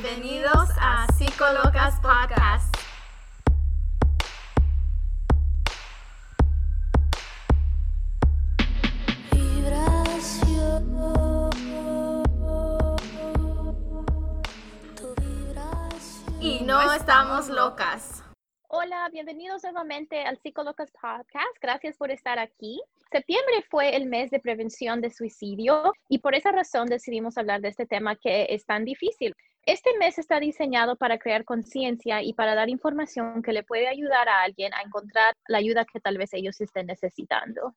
Bienvenidos a Psicolocas Podcast. Y no estamos locas. Hola, bienvenidos nuevamente al Psicolocas Podcast. Gracias por estar aquí. Septiembre fue el mes de prevención de suicidio y por esa razón decidimos hablar de este tema que es tan difícil. Este mes está diseñado para crear conciencia y para dar información que le puede ayudar a alguien a encontrar la ayuda que tal vez ellos estén necesitando.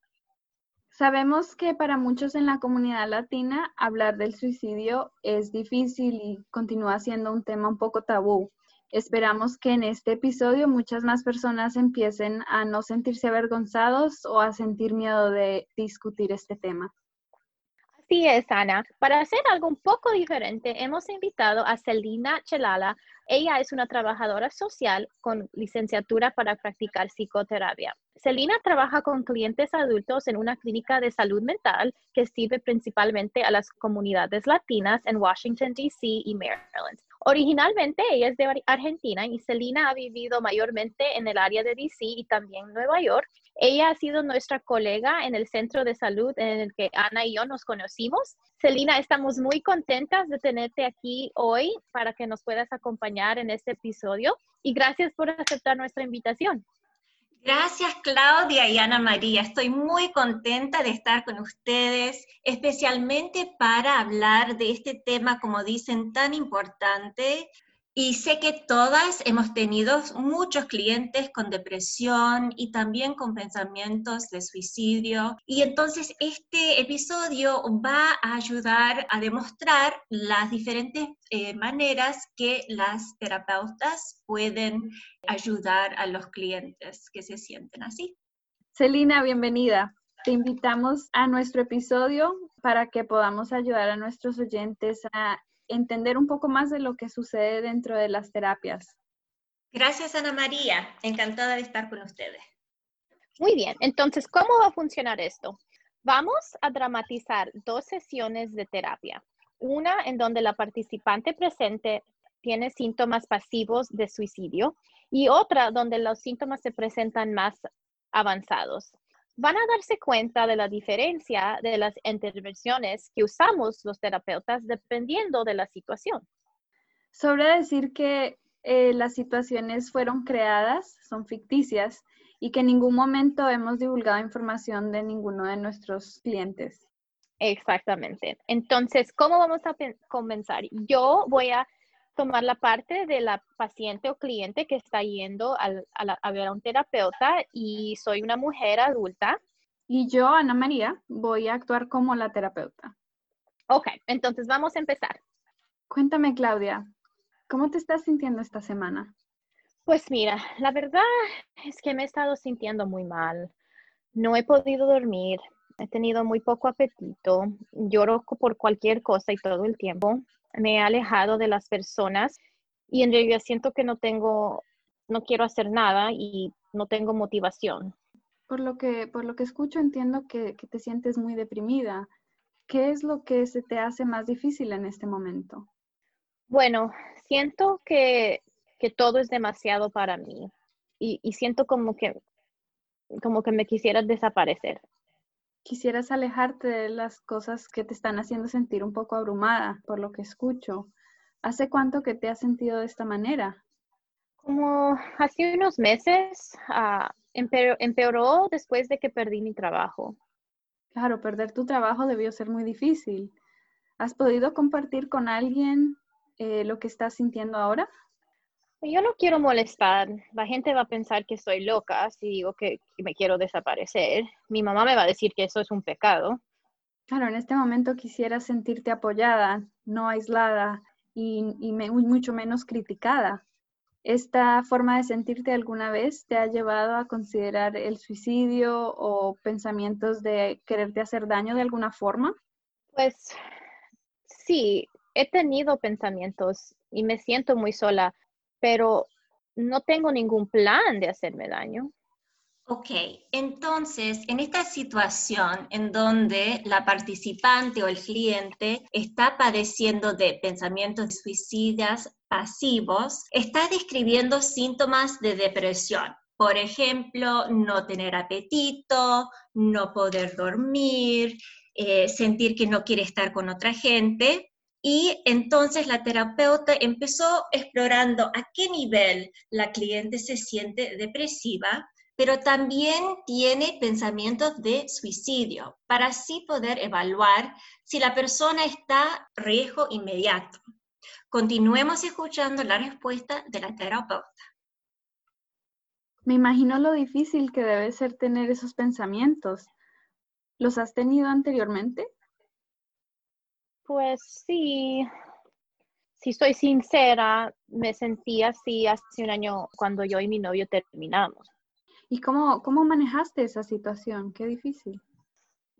Sabemos que para muchos en la comunidad latina hablar del suicidio es difícil y continúa siendo un tema un poco tabú. Esperamos que en este episodio muchas más personas empiecen a no sentirse avergonzados o a sentir miedo de discutir este tema. Así es, Ana. Para hacer algo un poco diferente, hemos invitado a Celina Chelala. Ella es una trabajadora social con licenciatura para practicar psicoterapia. Celina trabaja con clientes adultos en una clínica de salud mental que sirve principalmente a las comunidades latinas en Washington, D.C. y Maryland. Originalmente ella es de Argentina y Celina ha vivido mayormente en el área de DC y también Nueva York. Ella ha sido nuestra colega en el centro de salud en el que Ana y yo nos conocimos. Celina, estamos muy contentas de tenerte aquí hoy para que nos puedas acompañar en este episodio y gracias por aceptar nuestra invitación. Gracias Claudia y Ana María. Estoy muy contenta de estar con ustedes, especialmente para hablar de este tema, como dicen, tan importante y sé que todas hemos tenido muchos clientes con depresión y también con pensamientos de suicidio. Y entonces este episodio va a ayudar a demostrar las diferentes eh, maneras que las terapeutas pueden ayudar a los clientes que se sienten así. Celina, bienvenida. Te invitamos a nuestro episodio para que podamos ayudar a nuestros oyentes a entender un poco más de lo que sucede dentro de las terapias. Gracias, Ana María. Encantada de estar con ustedes. Muy bien, entonces, ¿cómo va a funcionar esto? Vamos a dramatizar dos sesiones de terapia. Una en donde la participante presente tiene síntomas pasivos de suicidio y otra donde los síntomas se presentan más avanzados van a darse cuenta de la diferencia de las intervenciones que usamos los terapeutas dependiendo de la situación. Sobre decir que eh, las situaciones fueron creadas, son ficticias y que en ningún momento hemos divulgado información de ninguno de nuestros clientes. Exactamente. Entonces, ¿cómo vamos a comenzar? Yo voy a tomar la parte de la paciente o cliente que está yendo a, ver a un terapeuta y soy una mujer adulta. Y yo, Ana María, voy a actuar como la terapeuta. Ok, entonces vamos a empezar. Cuéntame, Claudia, ¿cómo te estás sintiendo esta semana? Pues mira, la verdad es que me he estado sintiendo muy mal. No he podido dormir, he tenido muy poco apetito, lloro por cualquier cosa y todo el tiempo me he alejado de las personas y en realidad siento que no tengo, no quiero hacer nada y no tengo motivación. Por lo que, por lo que escucho, entiendo que, que te sientes muy deprimida. ¿Qué es lo que se te hace más difícil en este momento? Bueno, siento que, que todo es demasiado para mí y, y, siento como que, como que me quisiera desaparecer quisieras alejarte de las cosas que te están haciendo sentir un poco abrumada, por lo que escucho. ¿Hace cuánto que te has sentido de esta manera? Como hace unos meses, ah, empeoró después de que perdí mi trabajo. Claro, perder tu trabajo debió ser muy difícil. ¿Has podido compartir con alguien eh, lo que estás sintiendo ahora? Yo no quiero molestar. La gente va a pensar que soy loca si digo que, me quiero desaparecer. Mi mamá me va a decir que eso es un pecado. Claro, en este momento quisiera sentirte apoyada, no aislada y, mucho menos criticada. ¿Esta forma de sentirte alguna vez te ha llevado a considerar el suicidio o pensamientos de quererte hacer daño de alguna forma? Pues sí, he tenido pensamientos y me siento muy sola pero no tengo ningún plan de hacerme daño. Ok, entonces en esta situación en donde la participante o el cliente está padeciendo de pensamientos suicidas pasivos, está describiendo síntomas de depresión. Por ejemplo, no tener apetito, no poder dormir, eh, sentir que no quiere estar con otra gente. Y entonces la terapeuta empezó explorando a qué nivel la cliente se siente depresiva pero también tiene pensamientos de suicidio para así poder evaluar si la persona está riesgo inmediato. Continuemos escuchando la respuesta de la terapeuta. Me imagino lo difícil que debe ser tener esos pensamientos. ¿Los has tenido anteriormente? Pues sí, si soy sincera, me sentí así hace un año cuando yo y mi novio terminamos. ¿Y cómo, cómo manejaste esa situación? Qué difícil.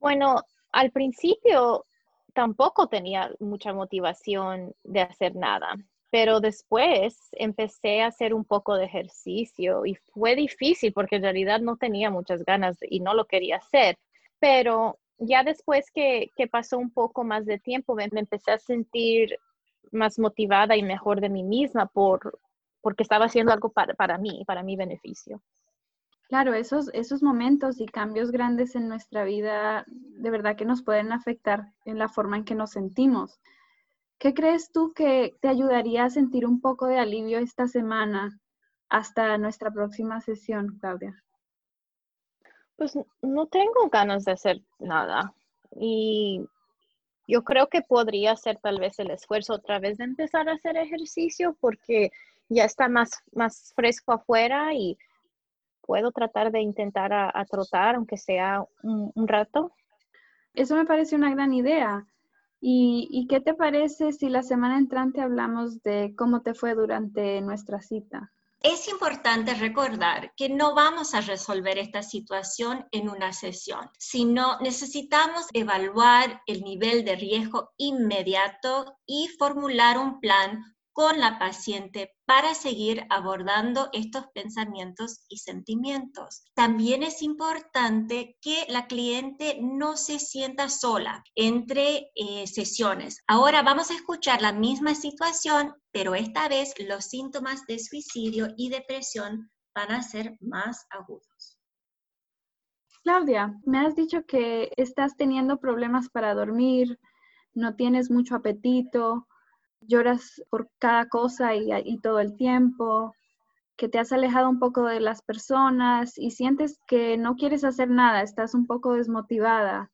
Bueno, al principio tampoco tenía mucha motivación de hacer nada, pero después empecé a hacer un poco de ejercicio y fue difícil porque en realidad no tenía muchas ganas y no lo quería hacer, pero ya después que, pasó un poco más de tiempo me, empecé a sentir más motivada y mejor de mí misma por, porque estaba haciendo algo para, para mí, para mi beneficio. Claro, esos, esos momentos y cambios grandes en nuestra vida de verdad que nos pueden afectar en la forma en que nos sentimos. ¿Qué crees tú que te ayudaría a sentir un poco de alivio esta semana hasta nuestra próxima sesión, Claudia? Pues no tengo ganas de hacer nada y yo creo que podría hacer tal vez el esfuerzo otra vez de empezar a hacer ejercicio porque ya está más, más fresco afuera y puedo tratar de intentar a, trotar, aunque sea un, rato. Eso me parece una gran idea. ¿Y, ¿Y, qué te parece si la semana entrante hablamos de cómo te fue durante nuestra cita? Es importante recordar que no vamos a resolver esta situación en una sesión, sino necesitamos evaluar el nivel de riesgo inmediato y formular un plan con la paciente para seguir abordando estos pensamientos y sentimientos. También es importante que la cliente no se sienta sola entre eh, sesiones. Ahora vamos a escuchar la misma situación, pero esta vez los síntomas de suicidio y depresión van a ser más agudos. Claudia, me has dicho que estás teniendo problemas para dormir, no tienes mucho apetito, lloras por cada cosa y, todo el tiempo, que te has alejado un poco de las personas y sientes que no quieres hacer nada, estás un poco desmotivada.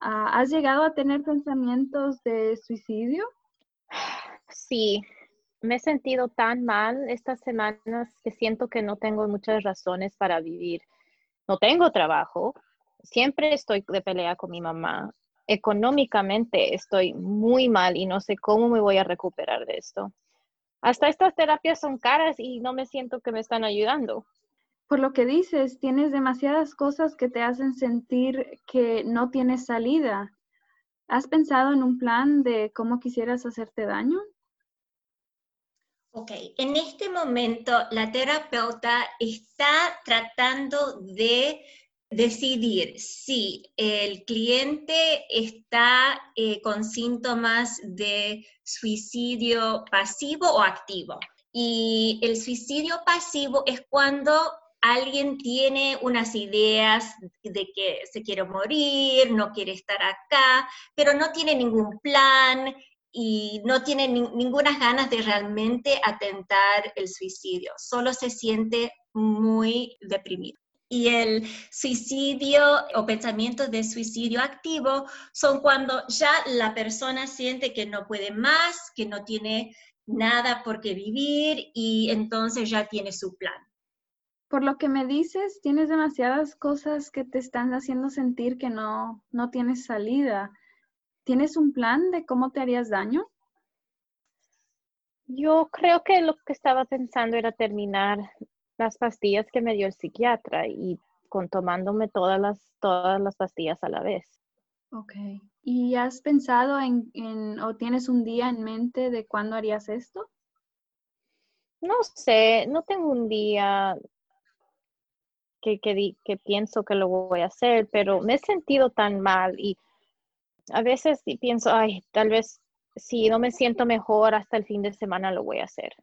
Ah, ¿Has llegado a tener pensamientos de suicidio? Sí, me he sentido tan mal estas semanas que siento que no tengo muchas razones para vivir. No tengo trabajo, siempre estoy de pelea con mi mamá económicamente estoy muy mal y no sé cómo me voy a recuperar de esto. Hasta estas terapias son caras y no me siento que me están ayudando. Por lo que dices, tienes demasiadas cosas que te hacen sentir que no tienes salida. ¿Has pensado en un plan de cómo quisieras hacerte daño? Ok, en este momento la terapeuta está tratando de decidir si el cliente está eh, con síntomas de suicidio pasivo o activo. Y el suicidio pasivo es cuando alguien tiene unas ideas de que se quiere morir, no quiere estar acá, pero no tiene ningún plan y no tiene ninguna ganas de realmente atentar el suicidio, solo se siente muy deprimido y el suicidio o pensamientos de suicidio activo son cuando ya la persona siente que no puede más, que no tiene nada por qué vivir y entonces ya tiene su plan. Por lo que me dices, tienes demasiadas cosas que te están haciendo sentir que no, no tienes salida. ¿Tienes un plan de cómo te harías daño? Yo creo que lo que estaba pensando era terminar las pastillas que me dio el psiquiatra y con tomándome todas las, todas las pastillas a la vez. Ok. ¿Y has pensado en, en, o tienes un día en mente de cuándo harías esto? No sé, no tengo un día. que, que, que pienso que lo voy a hacer, pero me he sentido tan mal y a veces pienso, ay, tal vez si no me siento mejor hasta el fin de semana lo voy a hacer.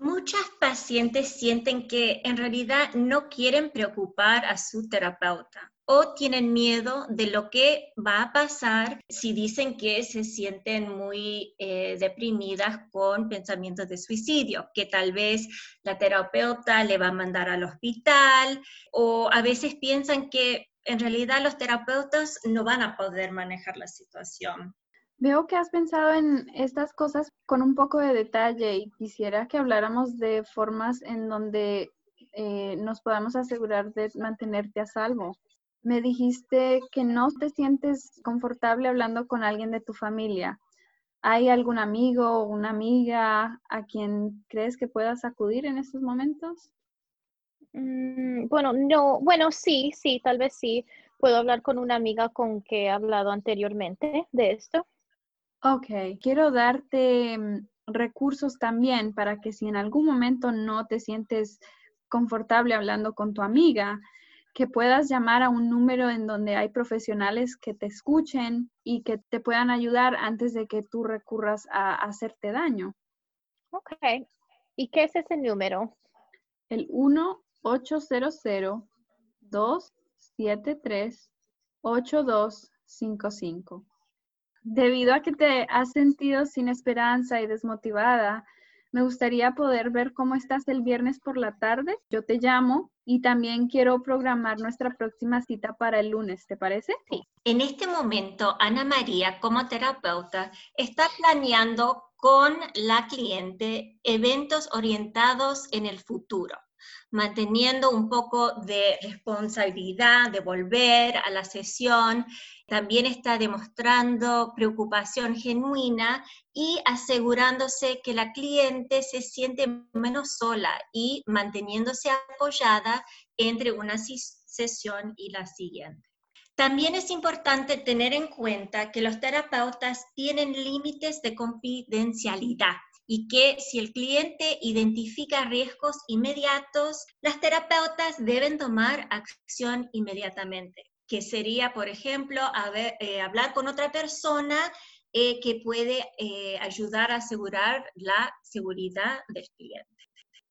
Muchas pacientes sienten que en realidad no quieren preocupar a su terapeuta o tienen miedo de lo que va a pasar si dicen que se sienten muy eh, deprimidas con pensamientos de suicidio, que tal vez la terapeuta le va a mandar al hospital o a veces piensan que en realidad los terapeutas no van a poder manejar la situación. Veo que has pensado en estas cosas con un poco de detalle y quisiera que habláramos de formas en donde eh, nos podamos asegurar de mantenerte a salvo. Me dijiste que no te sientes confortable hablando con alguien de tu familia. ¿Hay algún amigo o una amiga a quien crees que puedas acudir en estos momentos? Mm, bueno, no, bueno, sí, sí, tal vez sí. Puedo hablar con una amiga con que he hablado anteriormente de esto. Ok, quiero darte mm, recursos también para que si en algún momento no te sientes confortable hablando con tu amiga, que puedas llamar a un número en donde hay profesionales que te escuchen y que te puedan ayudar antes de que tú recurras a, hacerte daño. Ok. ¿Y qué es ese número? El 1-800-273-8255. Debido a que te has sentido sin esperanza y desmotivada, me gustaría poder ver cómo estás el viernes por la tarde. Yo te llamo y también quiero programar nuestra próxima cita para el lunes, ¿te parece? Sí. En este momento, Ana María, como terapeuta, está planeando con la cliente eventos orientados en el futuro manteniendo un poco de responsabilidad, de volver a la sesión. También está demostrando preocupación genuina y asegurándose que la cliente se siente menos sola y manteniéndose apoyada entre una sesión y la siguiente. También es importante tener en cuenta que los terapeutas tienen límites de confidencialidad y que si el cliente identifica riesgos inmediatos, las terapeutas deben tomar acción inmediatamente, que sería, por ejemplo, eh, hablar con otra persona eh, que puede eh, ayudar a asegurar la seguridad del cliente.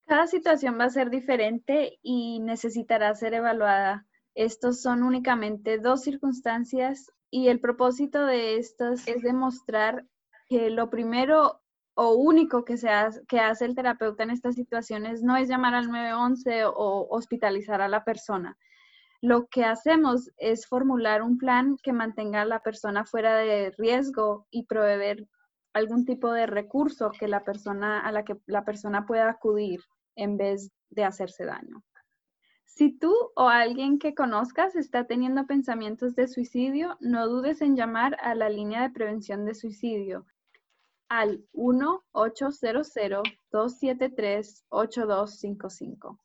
Cada situación va a ser diferente y necesitará ser evaluada. Estos son únicamente dos circunstancias y el propósito de estas es demostrar que lo primero o único que, hace, que hace el terapeuta en estas situaciones no es llamar al 911 o hospitalizar a la persona. Lo que hacemos es formular un plan que mantenga a la persona fuera de riesgo y proveer algún tipo de recurso que la persona, a la que la persona pueda acudir en vez de hacerse daño. Si tú o alguien que conozcas está teniendo pensamientos de suicidio, no dudes en llamar a la línea de prevención de suicidio al 1-800-273-8255.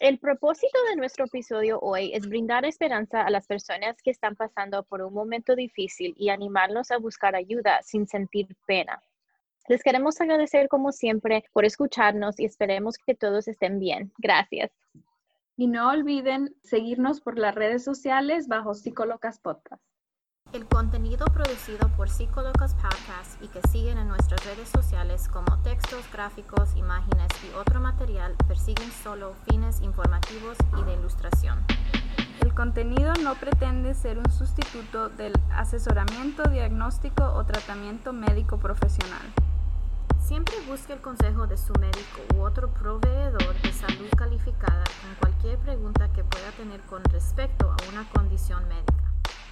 El propósito de nuestro episodio hoy es brindar esperanza a las personas que están pasando por un momento difícil y animarlos a buscar ayuda sin sentir pena. Les queremos agradecer como siempre por escucharnos y esperemos que todos estén bien. Gracias. Y no olviden seguirnos por las redes sociales bajo Psicolocas Podcast. El contenido producido por Psicolocas Podcast y que siguen en nuestras redes sociales como textos, gráficos, imágenes y otro material persiguen solo fines informativos y de ilustración. El contenido no pretende ser un sustituto del asesoramiento, diagnóstico o tratamiento médico profesional. Siempre busque el consejo de su médico u otro proveedor de salud calificada en cualquier pregunta que pueda tener con respecto a una condición médica.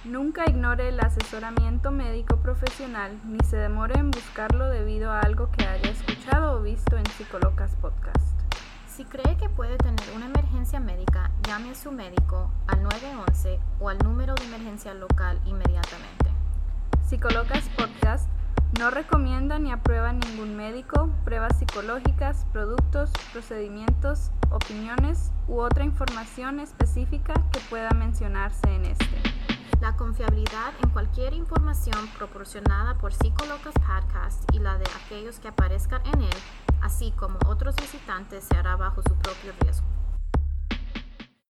Nunca ignore el asesoramiento médico profesional ni se demore en buscarlo debido a algo que haya escuchado o visto en Psicolocas Podcast. Si cree que puede tener una emergencia médica, llame a su médico al 911 o al número de emergencia local inmediatamente. Psicolocas Podcast no recomienda ni aprueba ningún médico, pruebas psicológicas, productos, procedimientos, opiniones u otra información específica que pueda mencionarse en este. La confiabilidad en cualquier información proporcionada por Psicolocas Podcast y la de aquellos que aparezcan en él, así como otros visitantes, se hará bajo su propio riesgo.